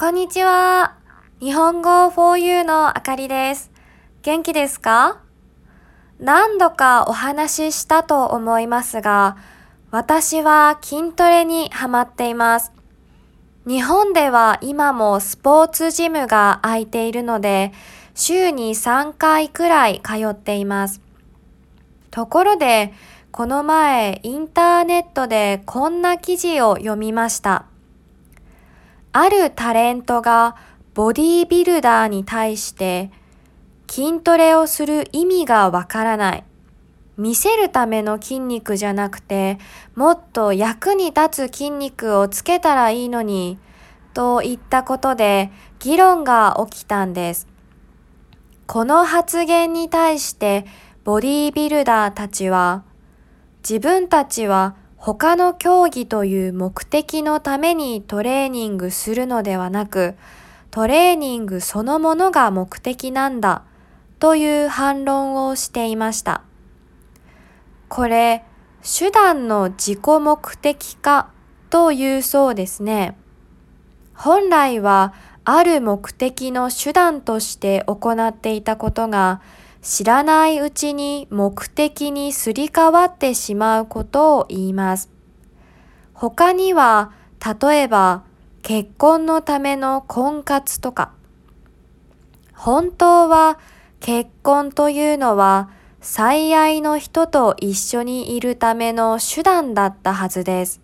こんにちは。日本語 4U のあかりです。元気ですか？何度かお話ししたと思いますが、私は筋トレにハマっています。日本では今もスポーツジムが空いているので、週に3回くらい通っています。ところで、この前インターネットでこんな記事を読みました。あるタレントがボディービルダーに対して筋トレをする意味がわからない。見せるための筋肉じゃなくて、もっと役に立つ筋肉をつけたらいいのに、といったことで議論が起きたんです。この発言に対してボディービルダーたちは、自分たちは他の競技という目的のためにトレーニングするのではなく、トレーニングそのものが目的なんだという反論をしていました。これ、手段の自己目的化というそうですね。本来はある目的の手段として行っていたことが知らないうちに目的にすり替わってしまうことを言います。他には、例えば、結婚のための婚活とか、本当は結婚というのは最愛の人と一緒にいるための手段だったはずです。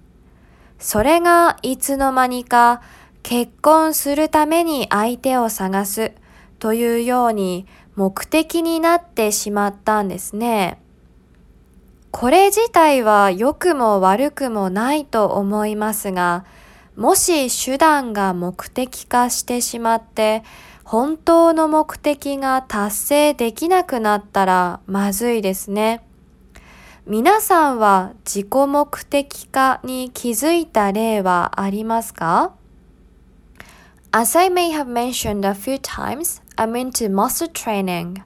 それがいつの間にか結婚するために相手を探すというように目的になってしまったんですね。これ自体は良くも悪くもないと思いますが、もし手段が目的化してしまって、本当の目的が達成できなくなったらまずいですね。皆さんは自己目的化に気づいた例はありますか？As I may have mentioned a few times, I'm into muscle training.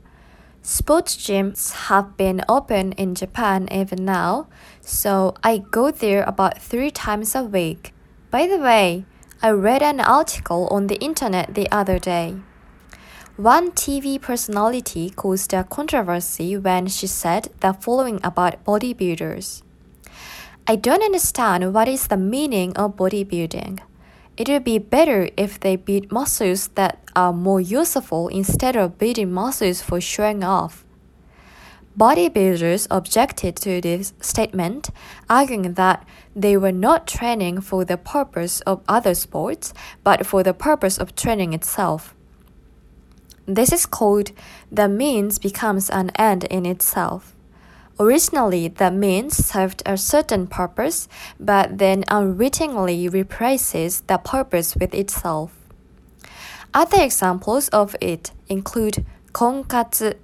Sports gyms have been open in Japan even now, so I go there about three times a week. By the way, I read an article on the internet the other day. One TV personality caused a controversy when she said the following about bodybuilders. I don't understand what is the meaning of bodybuilding. It would be better if they build muscles that are more useful instead of building muscles for showing off. Bodybuilders objected to this statement, arguing that they were not training for the purpose of other sports, but for the purpose of training itself. This is called the means becomes an end in itself. Originally, the means served a certain purpose, but then unwittingly replaces the purpose with itself. Other examples of it include konkatsu,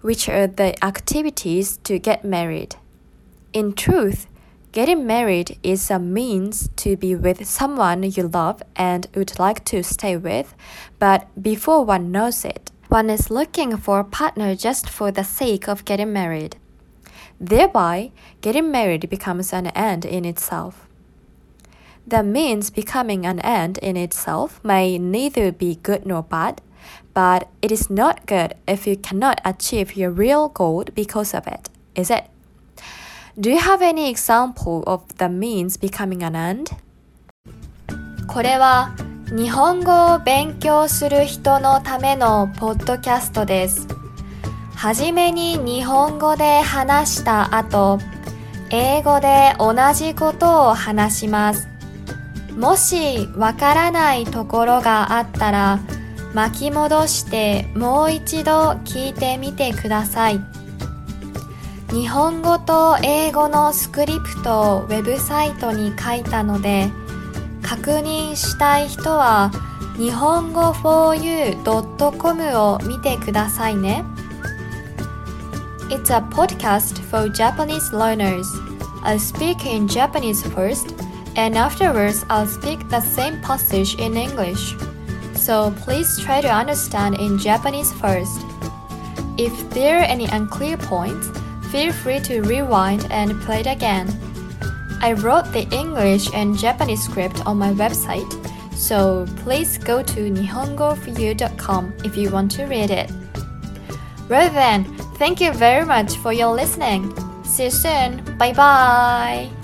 which are the activities to get married. In truth, getting married is a means to be with someone you love and would like to stay with, but before one knows it, one is looking for a partner just for the sake of getting married. Thereby, getting married becomes an end in itself. The means becoming an end in itself may neither be good nor bad, but it is not good if you cannot achieve your real goal because of it, is it? Do you have any example of the means becoming an end? これは日本語を勉強する人のためのポッドキャストです。 はじめに日本語で話した後、英語で同じことを話します。もしわからないところがあったら、巻き戻してもう一度聞いてみてください。日本語と英語のスクリプトをウェブサイトに書いたので、確認したい人は日本語 4u.com を見てくださいね。It's a podcast for Japanese learners. I'll speak in Japanese first, and afterwards, I'll speak the same passage in English. So please try to understand in Japanese first. If there are any unclear points, feel free to rewind and play it again. I wrote the English and Japanese script on my website, So please go to nihongoforyou.com if you want to read it. Well then, thank you very much for your listening. See you soon. Bye bye.